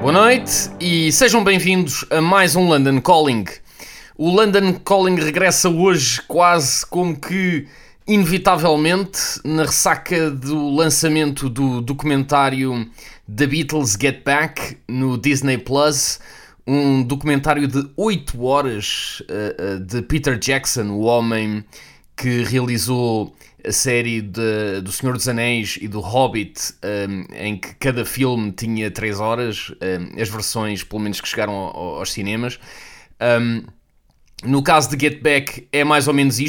Boa noite e sejam bem-vindos a mais um London Calling. O London Calling regressa hoje quase como que inevitavelmente na ressaca do lançamento do documentário The Beatles Get Back no Disney Plus, um documentário de 8 horas uh, uh, de Peter Jackson, o homem que realizou a série de, do Senhor dos Anéis e do Hobbit, um, em que cada filme tinha 3 horas, um, as versões, pelo menos, que chegaram ao, aos cinemas. Um, no caso de Get Back, é mais ou menos isto.